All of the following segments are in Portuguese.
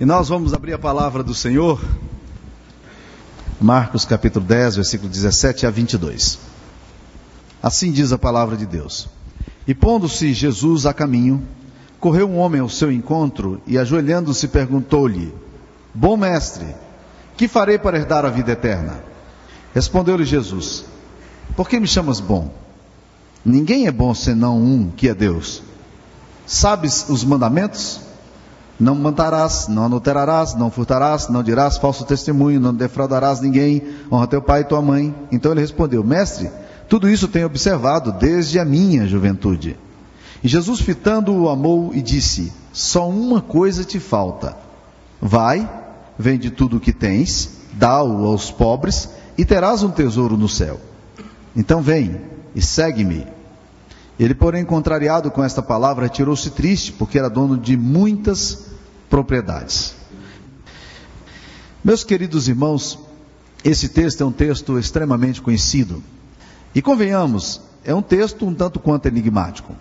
E nós vamos abrir a palavra do Senhor, Marcos capítulo 10, versículo 17 a 22. Assim diz a palavra de Deus. E pondo-se Jesus a caminho, correu um homem ao seu encontro e, ajoelhando-se, perguntou-lhe: Bom mestre, que farei para herdar a vida eterna? Respondeu-lhe Jesus: Por que me chamas bom? Ninguém é bom senão um, que é Deus. Sabes os mandamentos? Não matarás, não adulterarás, não furtarás, não dirás falso testemunho, não defraudarás ninguém, honra teu pai e tua mãe. Então ele respondeu: Mestre, tudo isso tenho observado desde a minha juventude. E Jesus, fitando-o, amou e disse: Só uma coisa te falta. Vai, vende tudo o que tens, dá-o aos pobres, e terás um tesouro no céu. Então vem e segue-me. Ele, porém, contrariado com esta palavra, retirou-se triste, porque era dono de muitas propriedades. Meus queridos irmãos, esse texto é um texto extremamente conhecido. E convenhamos, é um texto um tanto quanto enigmático.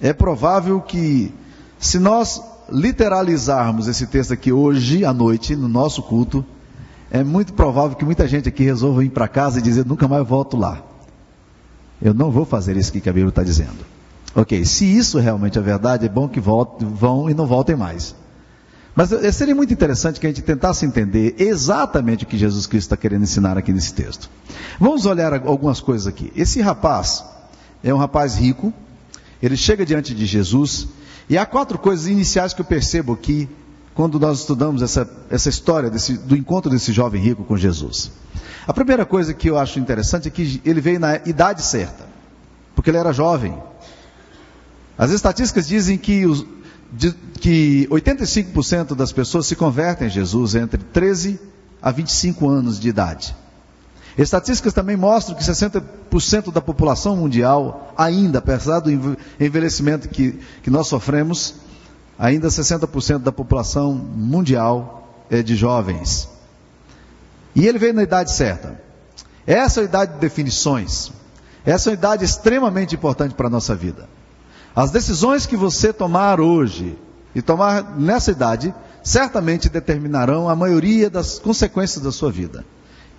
É provável que, se nós literalizarmos esse texto aqui hoje à noite, no nosso culto, é muito provável que muita gente aqui resolva ir para casa e dizer: nunca mais volto lá. Eu não vou fazer isso que a Bíblia está dizendo. Ok, se isso realmente é verdade, é bom que voltem, vão e não voltem mais. Mas eh, seria muito interessante que a gente tentasse entender exatamente o que Jesus Cristo está querendo ensinar aqui nesse texto. Vamos olhar algumas coisas aqui. Esse rapaz é um rapaz rico, ele chega diante de Jesus, e há quatro coisas iniciais que eu percebo aqui quando nós estudamos essa, essa história desse, do encontro desse jovem rico com Jesus. A primeira coisa que eu acho interessante é que ele veio na idade certa, porque ele era jovem. As estatísticas dizem que os, de, que 85% das pessoas se convertem a Jesus entre 13 a 25 anos de idade. Estatísticas também mostram que 60% da população mundial, ainda, apesar do envelhecimento que, que nós sofremos, ainda 60% da população mundial é de jovens. E ele veio na idade certa. Essa é a idade de definições. Essa é uma idade extremamente importante para a nossa vida. As decisões que você tomar hoje e tomar nessa idade, certamente determinarão a maioria das consequências da sua vida.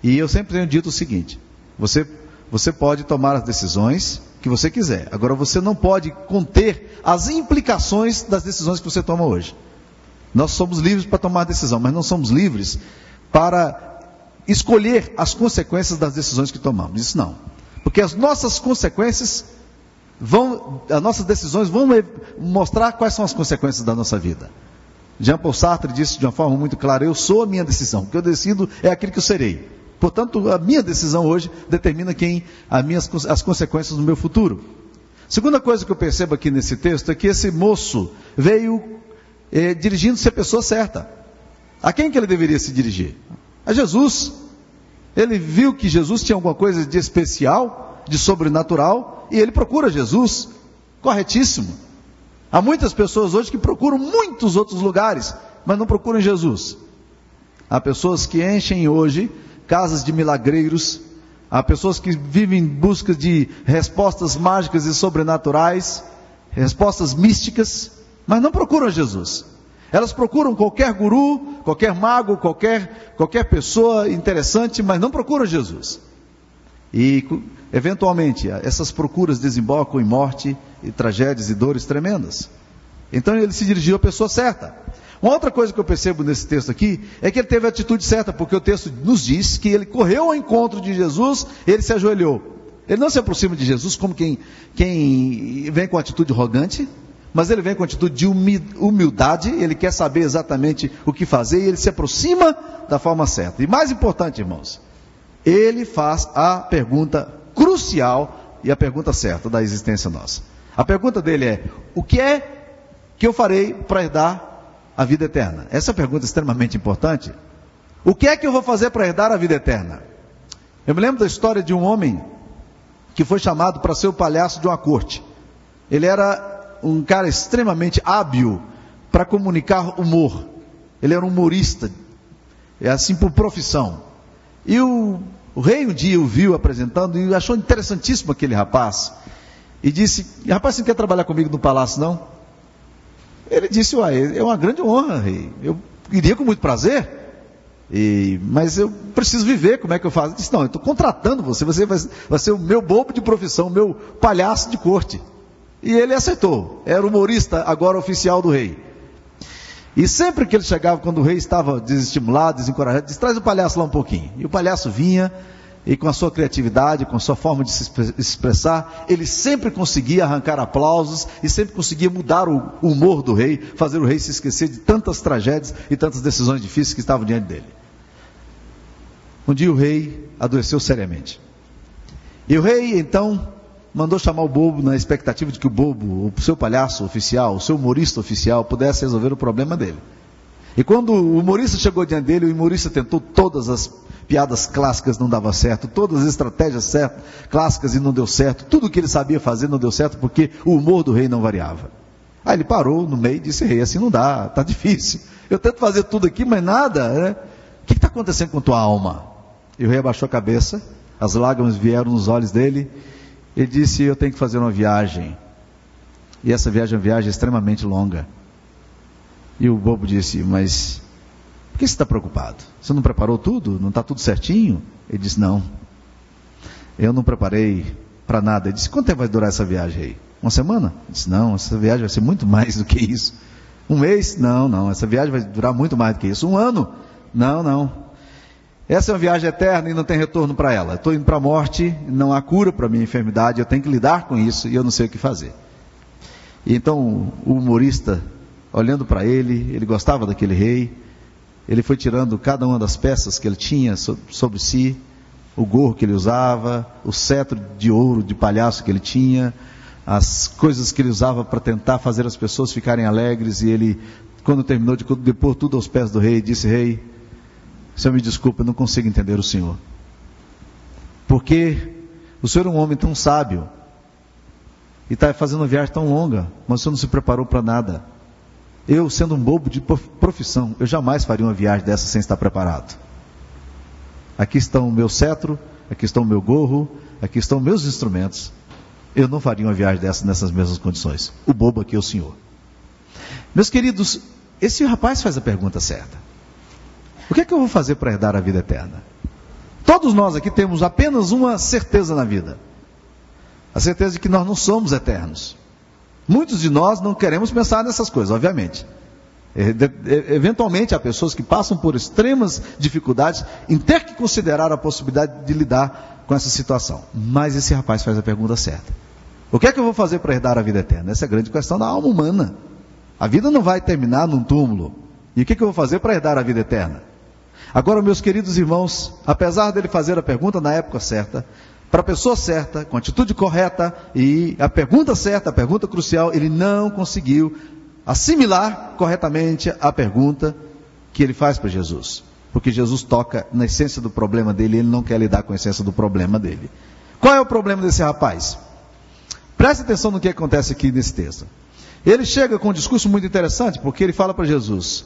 E eu sempre tenho dito o seguinte: você, você pode tomar as decisões que você quiser, agora você não pode conter as implicações das decisões que você toma hoje. Nós somos livres para tomar decisão, mas não somos livres para escolher as consequências das decisões que tomamos. Isso não. Porque as nossas consequências vão, as nossas decisões vão mostrar quais são as consequências da nossa vida. Jean Paul Sartre disse de uma forma muito clara: Eu sou a minha decisão. O que eu decido é aquilo que eu serei. Portanto, a minha decisão hoje determina quem as, minhas, as consequências do meu futuro. Segunda coisa que eu percebo aqui nesse texto é que esse moço veio eh, dirigindo-se à pessoa certa. A quem que ele deveria se dirigir? A Jesus. Ele viu que Jesus tinha alguma coisa de especial, de sobrenatural, e ele procura Jesus. Corretíssimo. Há muitas pessoas hoje que procuram muitos outros lugares, mas não procuram Jesus. Há pessoas que enchem hoje casas de milagreiros, há pessoas que vivem em busca de respostas mágicas e sobrenaturais, respostas místicas, mas não procuram Jesus. Elas procuram qualquer guru, qualquer mago, qualquer, qualquer pessoa interessante, mas não procuram Jesus. E Eventualmente, essas procuras desembocam em morte e tragédias e dores tremendas. Então ele se dirigiu à pessoa certa. Uma outra coisa que eu percebo nesse texto aqui é que ele teve a atitude certa, porque o texto nos diz que ele correu ao encontro de Jesus, ele se ajoelhou. Ele não se aproxima de Jesus como quem, quem vem com atitude arrogante, mas ele vem com atitude de humildade, ele quer saber exatamente o que fazer e ele se aproxima da forma certa. E mais importante, irmãos, ele faz a pergunta crucial e a pergunta certa da existência nossa. A pergunta dele é: o que é que eu farei para herdar a vida eterna? Essa é pergunta extremamente importante. O que é que eu vou fazer para herdar a vida eterna? Eu me lembro da história de um homem que foi chamado para ser o palhaço de uma corte. Ele era um cara extremamente hábil para comunicar humor. Ele era um humorista, é assim por profissão. E o o rei um dia o viu apresentando e achou interessantíssimo aquele rapaz. E disse: Rapaz, você não quer trabalhar comigo no palácio, não? Ele disse: Uai, é uma grande honra, rei. Eu iria com muito prazer, e, mas eu preciso viver, como é que eu faço? Ele disse, não, eu estou contratando você, você vai, vai, ser o meu bobo de profissão, o meu palhaço de corte. E ele aceitou, era humorista, agora oficial do rei. E sempre que ele chegava, quando o rei estava desestimulado, desencorajado, disse, traz o palhaço lá um pouquinho. E o palhaço vinha, e com a sua criatividade, com a sua forma de se expressar, ele sempre conseguia arrancar aplausos e sempre conseguia mudar o humor do rei, fazer o rei se esquecer de tantas tragédias e tantas decisões difíceis que estavam diante dele. Um dia o rei adoeceu seriamente. E o rei então mandou chamar o bobo na expectativa de que o bobo, o seu palhaço oficial, o seu humorista oficial, pudesse resolver o problema dele. E quando o humorista chegou diante dele, o humorista tentou todas as piadas clássicas, não dava certo, todas as estratégias certas, clássicas e não deu certo, tudo o que ele sabia fazer não deu certo porque o humor do rei não variava. Aí ele parou no meio e disse: Rei, assim não dá, está difícil. Eu tento fazer tudo aqui, mas nada. Né? O que está acontecendo com tua alma? E o rei abaixou a cabeça, as lágrimas vieram nos olhos dele. Ele disse: Eu tenho que fazer uma viagem. E essa viagem é uma viagem extremamente longa. E o bobo disse: Mas por que você está preocupado? Você não preparou tudo? Não está tudo certinho? Ele disse: Não. Eu não preparei para nada. Ele disse: Quanto tempo vai durar essa viagem aí? Uma semana? Ele disse: Não, essa viagem vai ser muito mais do que isso. Um mês? Não, não. Essa viagem vai durar muito mais do que isso. Um ano? Não, não. Essa é uma viagem eterna e não tem retorno para ela. Estou indo para a morte, não há cura para minha enfermidade, eu tenho que lidar com isso e eu não sei o que fazer. E então o humorista olhando para ele, ele gostava daquele rei, ele foi tirando cada uma das peças que ele tinha sobre si, o gorro que ele usava, o cetro de ouro de palhaço que ele tinha, as coisas que ele usava para tentar fazer as pessoas ficarem alegres, e ele, quando terminou de depor tudo aos pés do rei, disse: Rei, senhor me desculpa, eu não consigo entender o senhor. Porque o senhor é um homem tão sábio e está fazendo uma viagem tão longa, mas o senhor não se preparou para nada. Eu, sendo um bobo de profissão, eu jamais faria uma viagem dessa sem estar preparado. Aqui estão o meu cetro, aqui estão o meu gorro, aqui estão meus instrumentos. Eu não faria uma viagem dessa nessas mesmas condições. O bobo aqui é o senhor. Meus queridos, esse rapaz faz a pergunta certa. O que é que eu vou fazer para herdar a vida eterna? Todos nós aqui temos apenas uma certeza na vida: a certeza de que nós não somos eternos. Muitos de nós não queremos pensar nessas coisas, obviamente. Eventualmente há pessoas que passam por extremas dificuldades em ter que considerar a possibilidade de lidar com essa situação. Mas esse rapaz faz a pergunta certa. O que é que eu vou fazer para herdar a vida eterna? Essa é a grande questão da alma humana. A vida não vai terminar num túmulo. E o que, é que eu vou fazer para herdar a vida eterna? Agora, meus queridos irmãos, apesar dele fazer a pergunta na época certa, para a pessoa certa, com a atitude correta e a pergunta certa, a pergunta crucial, ele não conseguiu assimilar corretamente a pergunta que ele faz para Jesus. Porque Jesus toca na essência do problema dele ele não quer lidar com a essência do problema dele. Qual é o problema desse rapaz? Preste atenção no que acontece aqui nesse texto. Ele chega com um discurso muito interessante, porque ele fala para Jesus: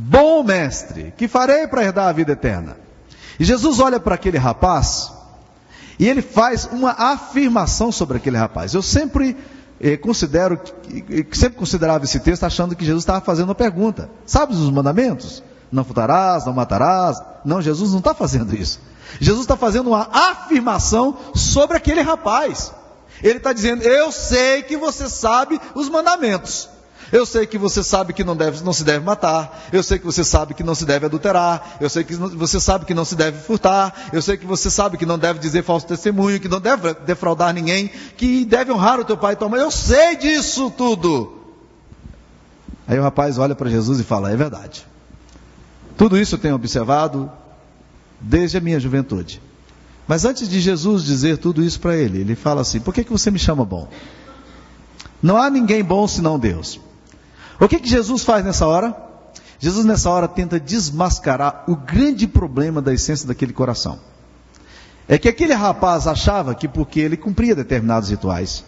Bom mestre, que farei para herdar a vida eterna? E Jesus olha para aquele rapaz e ele faz uma afirmação sobre aquele rapaz. Eu sempre eh, considero, sempre considerava esse texto achando que Jesus estava fazendo uma pergunta. Sabes os mandamentos? Não furtarás, não matarás. Não, Jesus não está fazendo isso. Jesus está fazendo uma afirmação sobre aquele rapaz. Ele está dizendo: Eu sei que você sabe os mandamentos. Eu sei que você sabe que não, deve, não se deve matar. Eu sei que você sabe que não se deve adulterar. Eu sei que você sabe que não se deve furtar. Eu sei que você sabe que não deve dizer falso testemunho, que não deve defraudar ninguém, que deve honrar o teu pai e tua mãe. Eu sei disso tudo. Aí o rapaz olha para Jesus e fala: É verdade. Tudo isso eu tenho observado desde a minha juventude. Mas antes de Jesus dizer tudo isso para ele, ele fala assim: Por que, que você me chama bom? Não há ninguém bom senão Deus. O que, que Jesus faz nessa hora? Jesus nessa hora tenta desmascarar o grande problema da essência daquele coração. É que aquele rapaz achava que porque ele cumpria determinados rituais,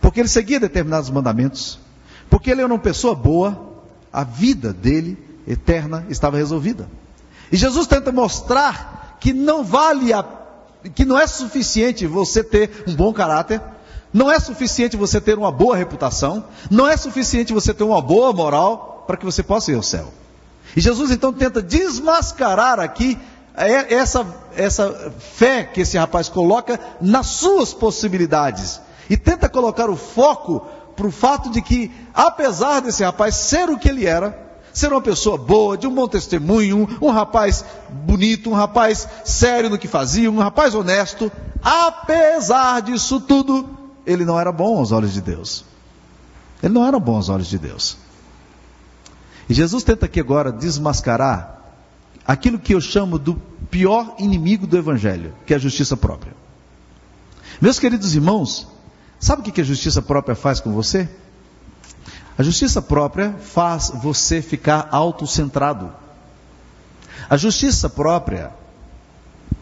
porque ele seguia determinados mandamentos, porque ele era uma pessoa boa, a vida dele eterna estava resolvida. E Jesus tenta mostrar que não vale a, que não é suficiente você ter um bom caráter, não é suficiente você ter uma boa reputação, não é suficiente você ter uma boa moral para que você possa ir ao céu. E Jesus então tenta desmascarar aqui é, essa, essa fé que esse rapaz coloca nas suas possibilidades. E tenta colocar o foco para o fato de que, apesar desse rapaz ser o que ele era, ser uma pessoa boa, de um bom testemunho, um, um rapaz bonito, um rapaz sério no que fazia, um rapaz honesto, apesar disso tudo, ele não era bom aos olhos de Deus. Ele não era bom aos olhos de Deus. E Jesus tenta aqui agora desmascarar aquilo que eu chamo do pior inimigo do Evangelho, que é a justiça própria. Meus queridos irmãos, sabe o que a justiça própria faz com você? A justiça própria faz você ficar autocentrado. A justiça própria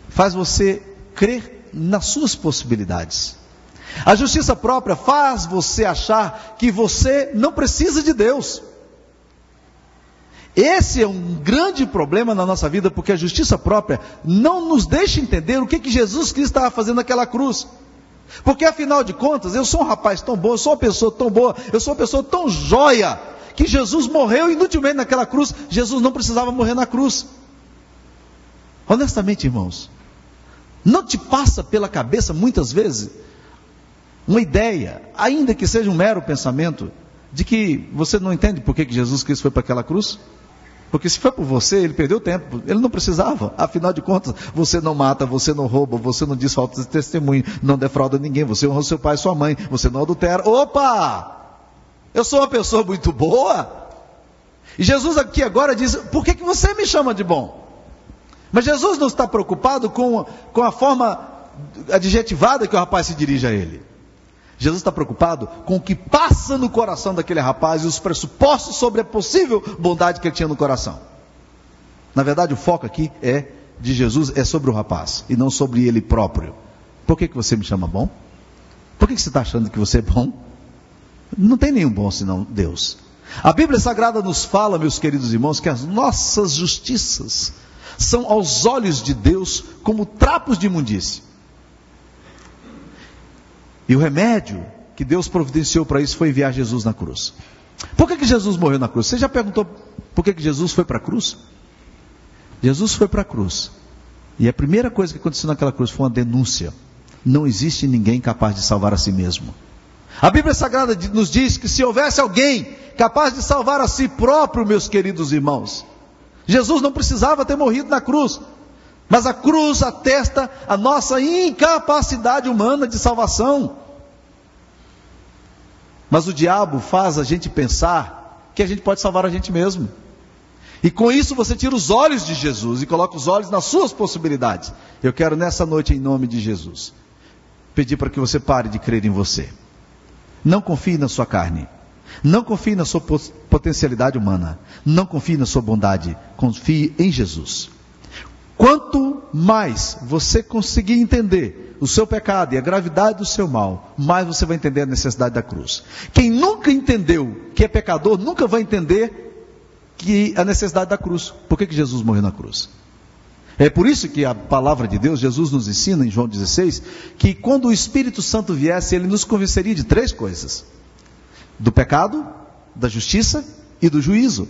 faz você crer nas suas possibilidades. A justiça própria faz você achar que você não precisa de Deus. Esse é um grande problema na nossa vida, porque a justiça própria não nos deixa entender o que, que Jesus Cristo estava fazendo naquela cruz. Porque afinal de contas, eu sou um rapaz tão bom, eu sou uma pessoa tão boa, eu sou uma pessoa tão joia, que Jesus morreu inutilmente naquela cruz. Jesus não precisava morrer na cruz. Honestamente, irmãos, não te passa pela cabeça muitas vezes uma ideia, ainda que seja um mero pensamento, de que você não entende por que Jesus Cristo foi para aquela cruz? Porque se foi por você, ele perdeu tempo. Ele não precisava. Afinal de contas, você não mata, você não rouba, você não diz falta de testemunho, não defrauda ninguém, você honra seu pai e sua mãe, você não adultera. Opa! Eu sou uma pessoa muito boa. E Jesus aqui agora diz: por que, que você me chama de bom? Mas Jesus não está preocupado com, com a forma adjetivada que o rapaz se dirige a ele. Jesus está preocupado com o que passa no coração daquele rapaz e os pressupostos sobre a possível bondade que ele tinha no coração. Na verdade, o foco aqui é de Jesus é sobre o rapaz e não sobre ele próprio. Por que, que você me chama bom? Por que, que você está achando que você é bom? Não tem nenhum bom senão Deus. A Bíblia Sagrada nos fala, meus queridos irmãos, que as nossas justiças são aos olhos de Deus como trapos de imundície. E o remédio que Deus providenciou para isso foi enviar Jesus na cruz. Por que, que Jesus morreu na cruz? Você já perguntou por que, que Jesus foi para a cruz? Jesus foi para a cruz. E a primeira coisa que aconteceu naquela cruz foi uma denúncia. Não existe ninguém capaz de salvar a si mesmo. A Bíblia Sagrada nos diz que se houvesse alguém capaz de salvar a si próprio, meus queridos irmãos, Jesus não precisava ter morrido na cruz. Mas a cruz atesta a nossa incapacidade humana de salvação. Mas o diabo faz a gente pensar que a gente pode salvar a gente mesmo. E com isso você tira os olhos de Jesus e coloca os olhos nas suas possibilidades. Eu quero nessa noite, em nome de Jesus, pedir para que você pare de crer em você. Não confie na sua carne. Não confie na sua potencialidade humana. Não confie na sua bondade. Confie em Jesus. Quanto mais você conseguir entender o seu pecado e a gravidade do seu mal, mais você vai entender a necessidade da cruz. Quem nunca entendeu que é pecador, nunca vai entender que a necessidade da cruz. Por que, que Jesus morreu na cruz? É por isso que a palavra de Deus, Jesus nos ensina em João 16, que quando o Espírito Santo viesse, ele nos convenceria de três coisas: do pecado, da justiça e do juízo.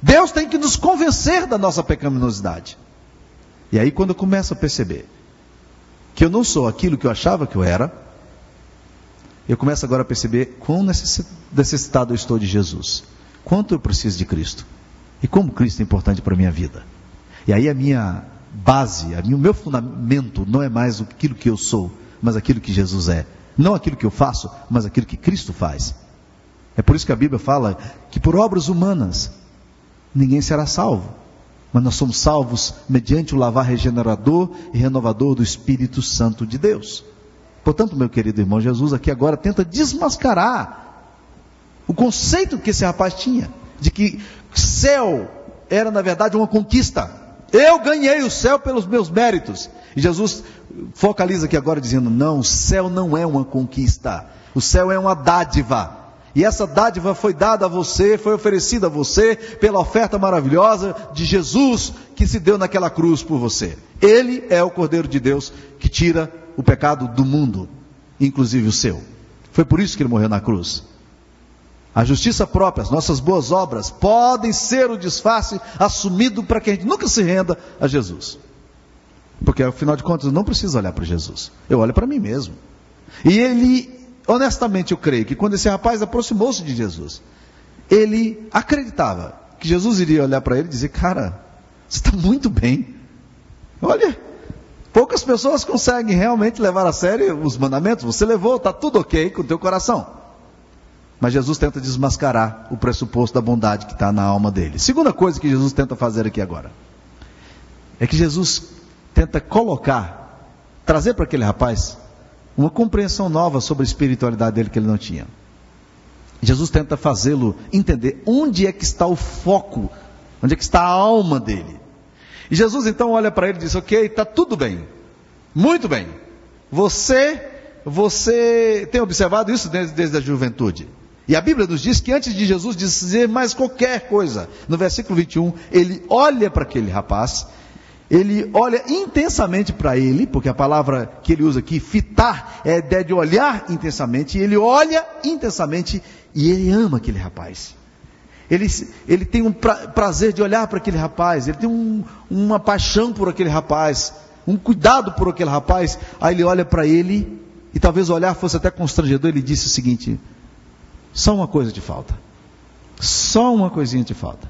Deus tem que nos convencer da nossa pecaminosidade. E aí, quando eu começo a perceber que eu não sou aquilo que eu achava que eu era, eu começo agora a perceber quão necessitado eu estou de Jesus, quanto eu preciso de Cristo e como Cristo é importante para a minha vida. E aí a minha base, o meu fundamento não é mais aquilo que eu sou, mas aquilo que Jesus é. Não aquilo que eu faço, mas aquilo que Cristo faz. É por isso que a Bíblia fala que por obras humanas ninguém será salvo mas nós somos salvos mediante o lavar regenerador e renovador do Espírito Santo de Deus. Portanto, meu querido irmão, Jesus aqui agora tenta desmascarar o conceito que esse rapaz tinha, de que céu era na verdade uma conquista. Eu ganhei o céu pelos meus méritos. E Jesus focaliza aqui agora dizendo: não, o céu não é uma conquista, o céu é uma dádiva. E essa dádiva foi dada a você, foi oferecida a você pela oferta maravilhosa de Jesus que se deu naquela cruz por você. Ele é o Cordeiro de Deus que tira o pecado do mundo, inclusive o seu. Foi por isso que ele morreu na cruz. A justiça própria, as nossas boas obras, podem ser o disfarce assumido para que a gente nunca se renda a Jesus. Porque afinal de contas eu não preciso olhar para Jesus, eu olho para mim mesmo. E ele, honestamente, eu creio que quando esse rapaz aproximou-se de Jesus, ele acreditava que Jesus iria olhar para ele e dizer: Cara, você está muito bem. Olha, poucas pessoas conseguem realmente levar a sério os mandamentos. Você levou, está tudo ok com o teu coração. Mas Jesus tenta desmascarar o pressuposto da bondade que está na alma dele. Segunda coisa que Jesus tenta fazer aqui agora é que Jesus tenta colocar, trazer para aquele rapaz uma compreensão nova sobre a espiritualidade dele que ele não tinha. Jesus tenta fazê-lo entender onde é que está o foco, onde é que está a alma dele. E Jesus então olha para ele e diz: Ok, está tudo bem, muito bem. Você, você tem observado isso desde, desde a juventude. E a Bíblia nos diz que antes de Jesus dizer mais qualquer coisa, no versículo 21, ele olha para aquele rapaz, ele olha intensamente para ele, porque a palavra que ele usa aqui, fitar, é a ideia de olhar intensamente, e ele olha intensamente e ele ama aquele rapaz. Ele, ele tem um pra, prazer de olhar para aquele rapaz, ele tem um, uma paixão por aquele rapaz, um cuidado por aquele rapaz. Aí ele olha para ele, e talvez o olhar fosse até constrangedor, ele disse o seguinte: só uma coisa te falta. Só uma coisinha te falta.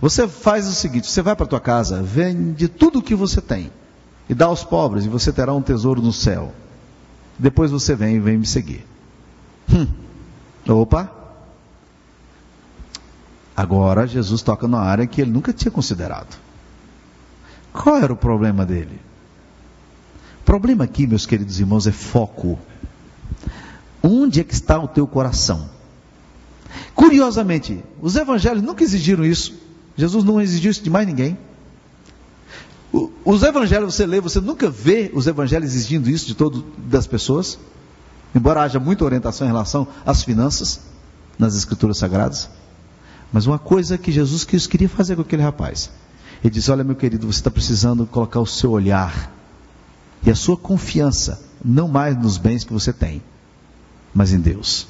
Você faz o seguinte: você vai para tua casa, vende tudo o que você tem e dá aos pobres, e você terá um tesouro no céu. Depois você vem e vem me seguir. Hum. Opa! Agora Jesus toca numa área que ele nunca tinha considerado. Qual era o problema dele? O problema aqui, meus queridos irmãos, é foco. Onde é que está o teu coração? Curiosamente, os evangelhos nunca exigiram isso. Jesus não exigiu isso de mais ninguém. Os evangelhos você lê, você nunca vê os evangelhos exigindo isso de todas das pessoas, embora haja muita orientação em relação às finanças nas escrituras sagradas. Mas uma coisa que Jesus queria fazer com aquele rapaz, ele disse: Olha, meu querido, você está precisando colocar o seu olhar e a sua confiança, não mais nos bens que você tem, mas em Deus.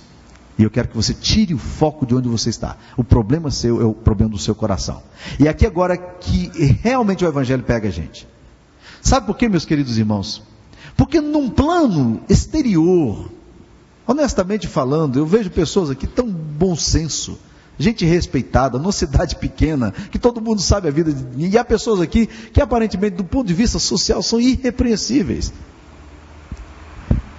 E eu quero que você tire o foco de onde você está. O problema seu é o problema do seu coração. E aqui agora que realmente o Evangelho pega a gente. Sabe por quê, meus queridos irmãos? Porque num plano exterior, honestamente falando, eu vejo pessoas aqui tão bom senso, gente respeitada, numa cidade pequena, que todo mundo sabe a vida, e há pessoas aqui que aparentemente, do ponto de vista social, são irrepreensíveis.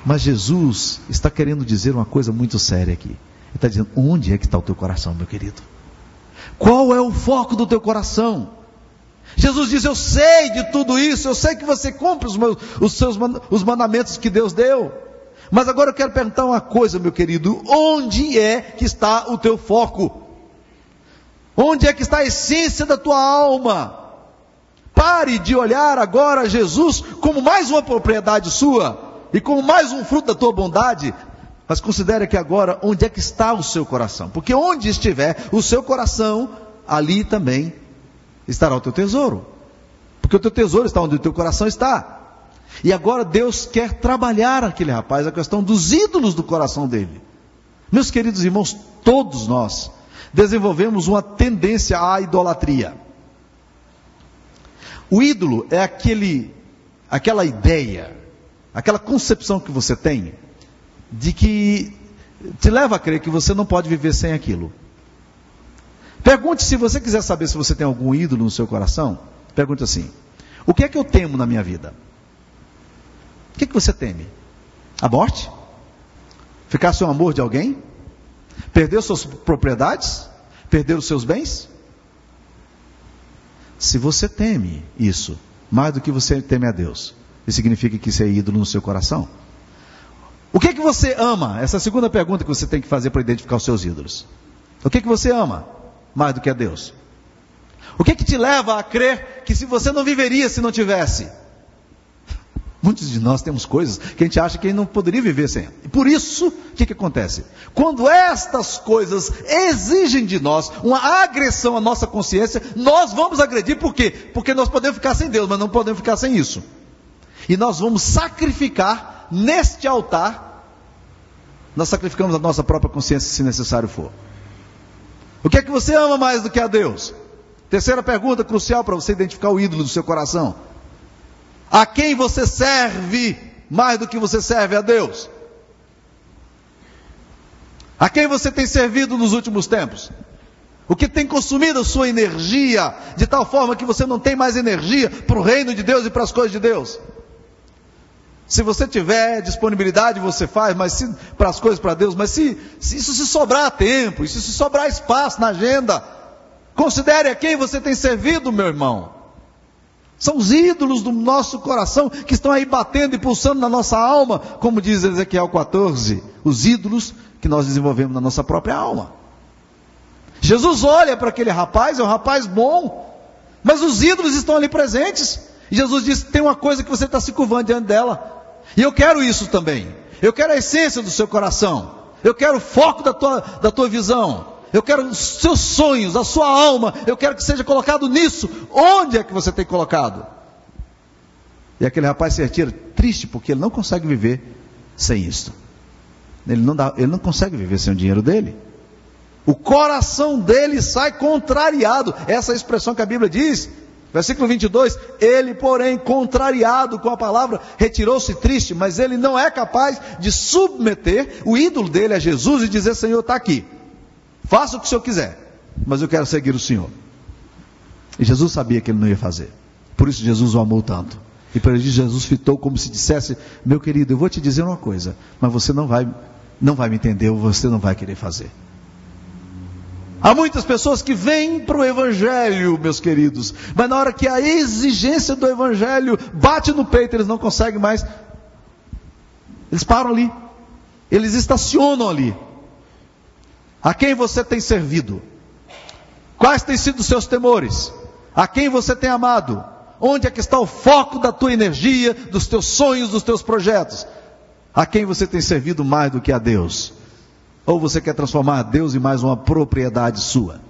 Mas Jesus está querendo dizer uma coisa muito séria aqui. Ele está dizendo: onde é que está o teu coração, meu querido? Qual é o foco do teu coração? Jesus diz: Eu sei de tudo isso, eu sei que você cumpre os, meus, os seus os mandamentos que Deus deu. Mas agora eu quero perguntar uma coisa, meu querido: onde é que está o teu foco? Onde é que está a essência da tua alma? Pare de olhar agora Jesus como mais uma propriedade sua e como mais um fruto da tua bondade, mas considere que agora onde é que está o seu coração? Porque onde estiver o seu coração, ali também estará o teu tesouro. Porque o teu tesouro está onde o teu coração está. E agora Deus quer trabalhar aquele rapaz a questão dos ídolos do coração dele. Meus queridos irmãos, todos nós desenvolvemos uma tendência à idolatria. O ídolo é aquele, aquela ideia aquela concepção que você tem de que te leva a crer que você não pode viver sem aquilo. Pergunte se você quiser saber se você tem algum ídolo no seu coração. Pergunte assim: O que é que eu temo na minha vida? O que é que você teme? A morte? Ficar sem o amor de alguém? Perder suas propriedades? Perder os seus bens? Se você teme isso, mais do que você teme a Deus, isso significa que isso é ídolo no seu coração. O que é que você ama? Essa é a segunda pergunta que você tem que fazer para identificar os seus ídolos. O que é que você ama mais do que a Deus? O que é que te leva a crer que se você não viveria se não tivesse? Muitos de nós temos coisas que a gente acha que não poderia viver sem. E por isso, o que, que acontece? Quando estas coisas exigem de nós uma agressão à nossa consciência, nós vamos agredir por quê? Porque nós podemos ficar sem Deus, mas não podemos ficar sem isso. E nós vamos sacrificar neste altar, nós sacrificamos a nossa própria consciência se necessário for. O que é que você ama mais do que a Deus? Terceira pergunta crucial para você identificar o ídolo do seu coração. A quem você serve mais do que você serve a Deus? A quem você tem servido nos últimos tempos? O que tem consumido a sua energia, de tal forma que você não tem mais energia para o reino de Deus e para as coisas de Deus? Se você tiver disponibilidade, você faz, mas se, para as coisas para Deus, mas se, se isso se sobrar tempo, e se sobrar espaço na agenda, considere a quem você tem servido, meu irmão. São os ídolos do nosso coração que estão aí batendo e pulsando na nossa alma, como diz Ezequiel 14, os ídolos que nós desenvolvemos na nossa própria alma. Jesus olha para aquele rapaz, é um rapaz bom, mas os ídolos estão ali presentes. E Jesus diz: tem uma coisa que você está se curvando diante dela. E eu quero isso também. Eu quero a essência do seu coração. Eu quero o foco da tua, da tua visão. Eu quero os seus sonhos, a sua alma. Eu quero que seja colocado nisso. Onde é que você tem colocado? E aquele rapaz se retira triste porque ele não consegue viver sem isso. Ele não, dá, ele não consegue viver sem o dinheiro dele. O coração dele sai contrariado. Essa é expressão que a Bíblia diz. Versículo 22, ele, porém, contrariado com a palavra, retirou-se triste, mas ele não é capaz de submeter o ídolo dele a Jesus e dizer: Senhor, está aqui, faça o que o Senhor quiser, mas eu quero seguir o Senhor. E Jesus sabia que ele não ia fazer, por isso Jesus o amou tanto. E para ele Jesus fitou como se dissesse: Meu querido, eu vou te dizer uma coisa, mas você não vai, não vai me entender, ou você não vai querer fazer. Há muitas pessoas que vêm para o Evangelho, meus queridos, mas na hora que a exigência do Evangelho bate no peito, eles não conseguem mais. Eles param ali, eles estacionam ali. A quem você tem servido? Quais têm sido os seus temores? A quem você tem amado? Onde é que está o foco da tua energia, dos teus sonhos, dos teus projetos? A quem você tem servido mais do que a Deus? Ou você quer transformar Deus em mais uma propriedade sua?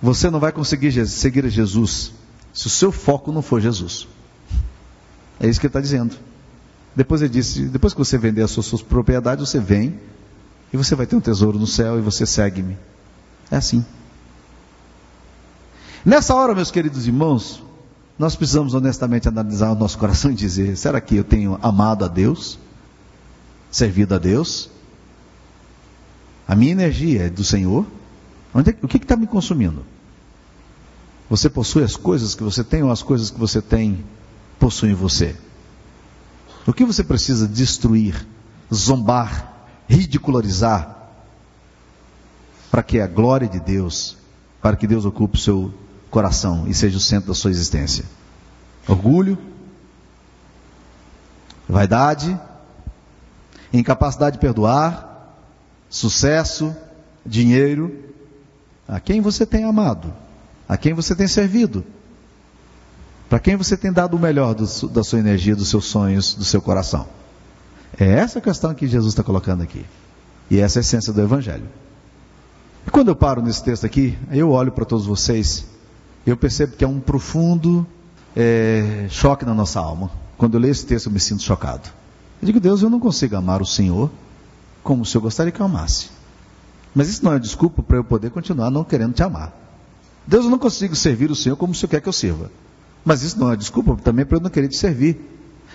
Você não vai conseguir seguir Jesus se o seu foco não for Jesus. É isso que ele está dizendo. Depois ele disse: depois que você vender as suas, suas propriedades, você vem e você vai ter um tesouro no céu e você segue-me. É assim. Nessa hora, meus queridos irmãos, nós precisamos honestamente analisar o nosso coração e dizer: será que eu tenho amado a Deus? Servido a Deus? A minha energia é do Senhor? Onde é, o que está me consumindo? Você possui as coisas que você tem ou as coisas que você tem possuem você? O que você precisa destruir, zombar, ridicularizar, para que a glória de Deus, para que Deus ocupe o seu coração e seja o centro da sua existência? Orgulho, vaidade, incapacidade de perdoar, sucesso, dinheiro. A quem você tem amado? A quem você tem servido? Para quem você tem dado o melhor do, da sua energia, dos seus sonhos, do seu coração? É essa a questão que Jesus está colocando aqui. E essa é a essência do Evangelho. E quando eu paro nesse texto aqui, eu olho para todos vocês, eu percebo que é um profundo é, choque na nossa alma. Quando eu leio esse texto, eu me sinto chocado. Eu digo, Deus, eu não consigo amar o Senhor como o Senhor gostaria que eu amasse. Mas isso não é desculpa para eu poder continuar não querendo te amar. Deus, eu não consigo servir o Senhor como o Senhor quer que eu sirva. Mas isso não é desculpa também para eu não querer te servir.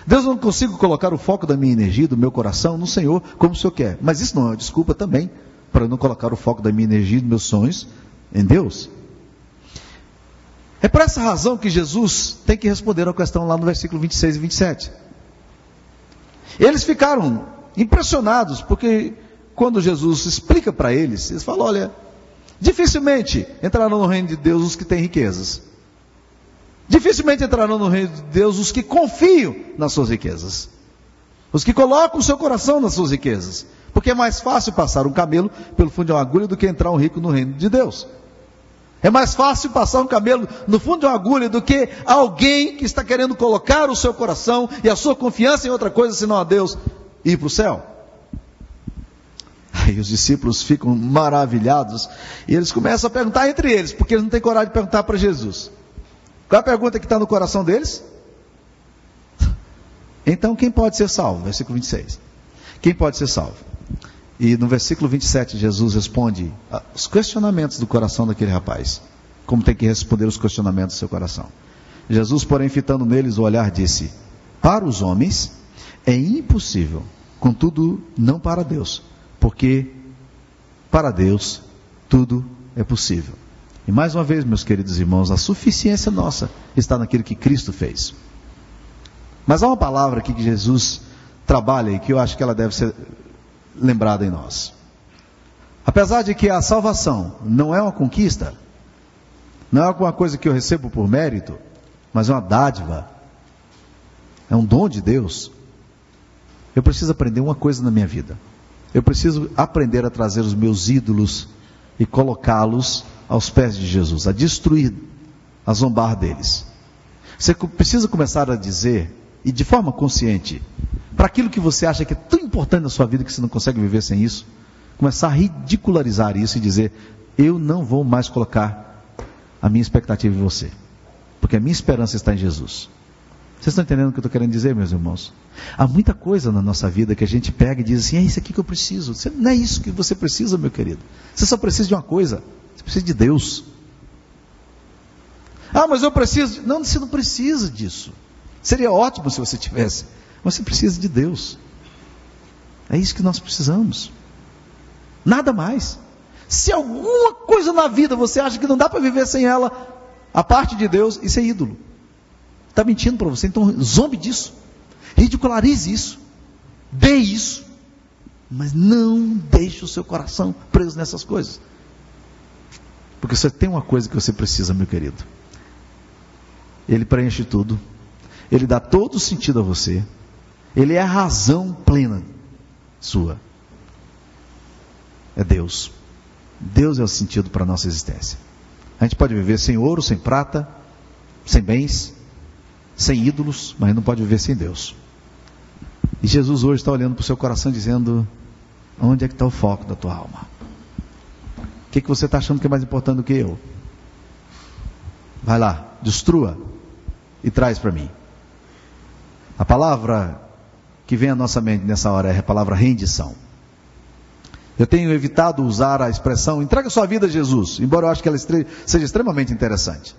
Deus, eu não consigo colocar o foco da minha energia, do meu coração no Senhor como o Senhor quer. Mas isso não é desculpa também para eu não colocar o foco da minha energia, dos meus sonhos em Deus. É por essa razão que Jesus tem que responder a questão lá no versículo 26 e 27. Eles ficaram impressionados, porque quando Jesus explica para eles, eles falam: olha, dificilmente entrarão no reino de Deus os que têm riquezas. Dificilmente entrarão no reino de Deus os que confiam nas suas riquezas. Os que colocam o seu coração nas suas riquezas. Porque é mais fácil passar um camelo pelo fundo de uma agulha do que entrar um rico no reino de Deus. É mais fácil passar um camelo no fundo de uma agulha do que alguém que está querendo colocar o seu coração e a sua confiança em outra coisa senão a Deus e ir para o céu. Aí os discípulos ficam maravilhados e eles começam a perguntar entre eles, porque eles não têm coragem de perguntar para Jesus. Qual é a pergunta que está no coração deles? Então, quem pode ser salvo? Versículo 26. Quem pode ser salvo? E no versículo 27, Jesus responde os questionamentos do coração daquele rapaz. Como tem que responder os questionamentos do seu coração. Jesus, porém, fitando neles o olhar, disse: Para os homens é impossível, contudo, não para Deus, porque para Deus tudo é possível. E mais uma vez, meus queridos irmãos, a suficiência nossa está naquilo que Cristo fez. Mas há uma palavra aqui que Jesus trabalha e que eu acho que ela deve ser lembrada em nós. Apesar de que a salvação não é uma conquista, não é alguma coisa que eu recebo por mérito, mas é uma dádiva, é um dom de Deus. Eu preciso aprender uma coisa na minha vida. Eu preciso aprender a trazer os meus ídolos e colocá-los aos pés de Jesus, a destruir, a zombar deles. Você precisa começar a dizer, e de forma consciente, para aquilo que você acha que é tão importante na sua vida que você não consegue viver sem isso, começar a ridicularizar isso e dizer: Eu não vou mais colocar a minha expectativa em você, porque a minha esperança está em Jesus. Vocês estão entendendo o que eu estou querendo dizer, meus irmãos? Há muita coisa na nossa vida que a gente pega e diz assim: é isso aqui que eu preciso. Não é isso que você precisa, meu querido. Você só precisa de uma coisa: você precisa de Deus. Ah, mas eu preciso. Não, você não precisa disso. Seria ótimo se você tivesse. Mas você precisa de Deus. É isso que nós precisamos. Nada mais. Se alguma coisa na vida você acha que não dá para viver sem ela, a parte de Deus, isso é ídolo. Está mentindo para você, então zombe disso. Ridicularize isso. Dê isso. Mas não deixe o seu coração preso nessas coisas. Porque você tem uma coisa que você precisa, meu querido. Ele preenche tudo. Ele dá todo o sentido a você. Ele é a razão plena sua. É Deus. Deus é o sentido para a nossa existência. A gente pode viver sem ouro, sem prata, sem bens, sem ídolos, mas não pode viver sem Deus. E Jesus hoje está olhando para o seu coração dizendo: onde é que está o foco da tua alma? O que, que você está achando que é mais importante do que eu? Vai lá, destrua e traz para mim. A palavra que vem à nossa mente nessa hora é a palavra rendição. Eu tenho evitado usar a expressão entrega sua vida a Jesus, embora eu acho que ela seja extremamente interessante.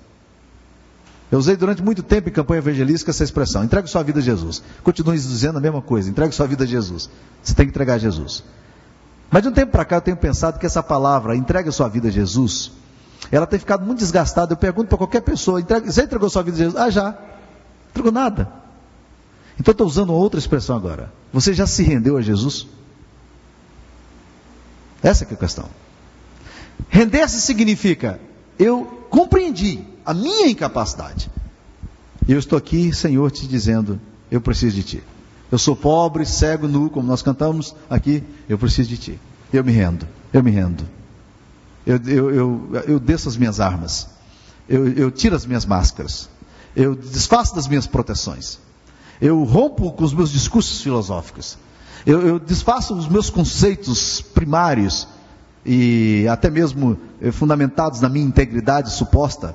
Eu usei durante muito tempo em campanha evangelística essa expressão: entregue sua vida a Jesus. Continue dizendo a mesma coisa: entregue sua vida a Jesus. Você tem que entregar a Jesus. Mas de um tempo para cá eu tenho pensado que essa palavra, entregue sua vida a Jesus, ela tem ficado muito desgastada. Eu pergunto para qualquer pessoa: entregue, você entregou sua vida a Jesus? Ah, já. Entregou nada. Então estou usando outra expressão agora. Você já se rendeu a Jesus? Essa é a questão. Render-se significa eu compreendi a minha incapacidade. E eu estou aqui, Senhor, te dizendo: eu preciso de ti. Eu sou pobre, cego, nu, como nós cantamos aqui, eu preciso de ti. Eu me rendo, eu me rendo. Eu, eu, eu, eu desço as minhas armas. Eu, eu tiro as minhas máscaras. Eu desfaço das minhas proteções. Eu rompo com os meus discursos filosóficos. Eu, eu desfaço os meus conceitos primários e até mesmo eh, fundamentados na minha integridade suposta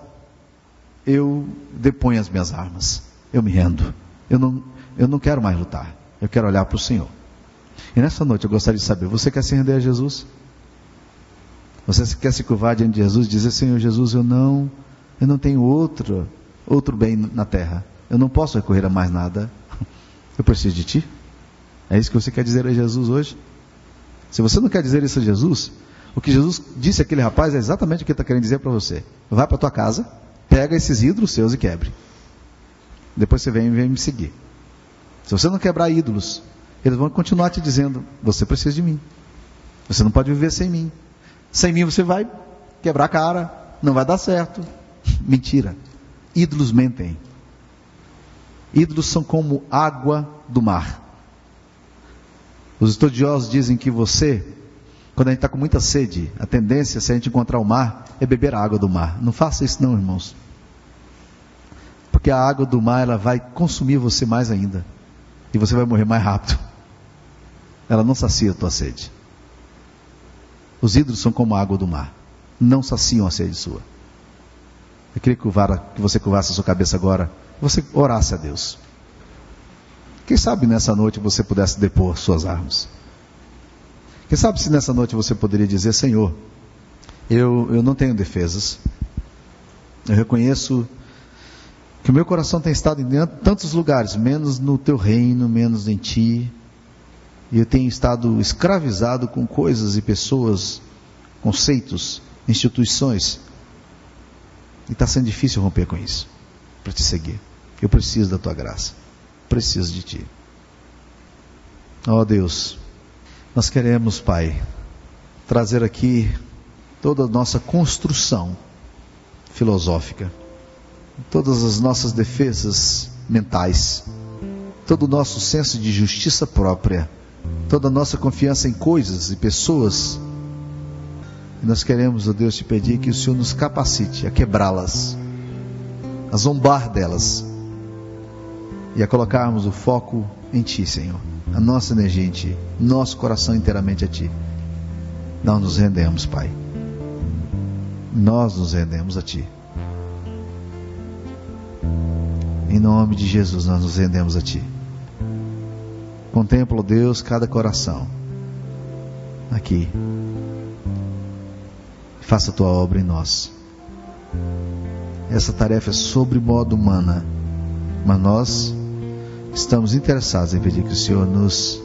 eu deponho as minhas armas. Eu me rendo. Eu não, eu não quero mais lutar. Eu quero olhar para o Senhor. E nessa noite eu gostaria de saber: você quer se render a Jesus? Você quer se curvar diante de Jesus e dizer: Senhor Jesus, eu não, eu não tenho outro, outro bem na terra. Eu não posso recorrer a mais nada. Eu preciso de Ti. É isso que você quer dizer a Jesus hoje? Se você não quer dizer isso a Jesus, o que Jesus disse àquele rapaz é exatamente o que ele está querendo dizer para você. Vai para tua casa pega esses ídolos seus e quebre. Depois você vem e vem me seguir. Se você não quebrar ídolos, eles vão continuar te dizendo: você precisa de mim. Você não pode viver sem mim. Sem mim você vai quebrar a cara, não vai dar certo. Mentira. Ídolos mentem. Ídolos são como água do mar. Os estudiosos dizem que você, quando a gente está com muita sede, a tendência, se a gente encontrar o mar, é beber a água do mar. Não faça isso, não, irmãos porque a água do mar ela vai consumir você mais ainda e você vai morrer mais rápido. Ela não sacia a tua sede. Os ídolos são como a água do mar, não saciam a sede sua. Eu queria que, que você curvasse a sua cabeça agora, você orasse a Deus. Quem sabe nessa noite você pudesse depor suas armas. Quem sabe se nessa noite você poderia dizer: Senhor, eu, eu não tenho defesas, eu reconheço que o meu coração tem estado em tantos lugares, menos no teu reino, menos em ti, e eu tenho estado escravizado com coisas e pessoas, conceitos, instituições, e está sendo difícil romper com isso, para te seguir. Eu preciso da tua graça, preciso de ti. Ó oh Deus, nós queremos, Pai, trazer aqui toda a nossa construção filosófica, todas as nossas defesas mentais, todo o nosso senso de justiça própria, toda a nossa confiança em coisas e pessoas. E nós queremos, ó oh Deus, te pedir que o Senhor nos capacite a quebrá-las, a zombar delas e a colocarmos o foco em Ti, Senhor a nossa energia em Ti, nosso coração inteiramente a Ti. Nós nos rendemos, Pai. Nós nos rendemos a Ti. Em nome de Jesus, nós nos rendemos a Ti. Contempla, Deus, cada coração aqui. Faça a Tua obra em nós. Essa tarefa é sobre modo humana, mas nós estamos interessados em pedir que o Senhor nos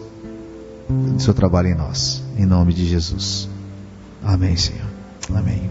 seu trabalho em nós, em nome de Jesus. Amém, Senhor. Amém.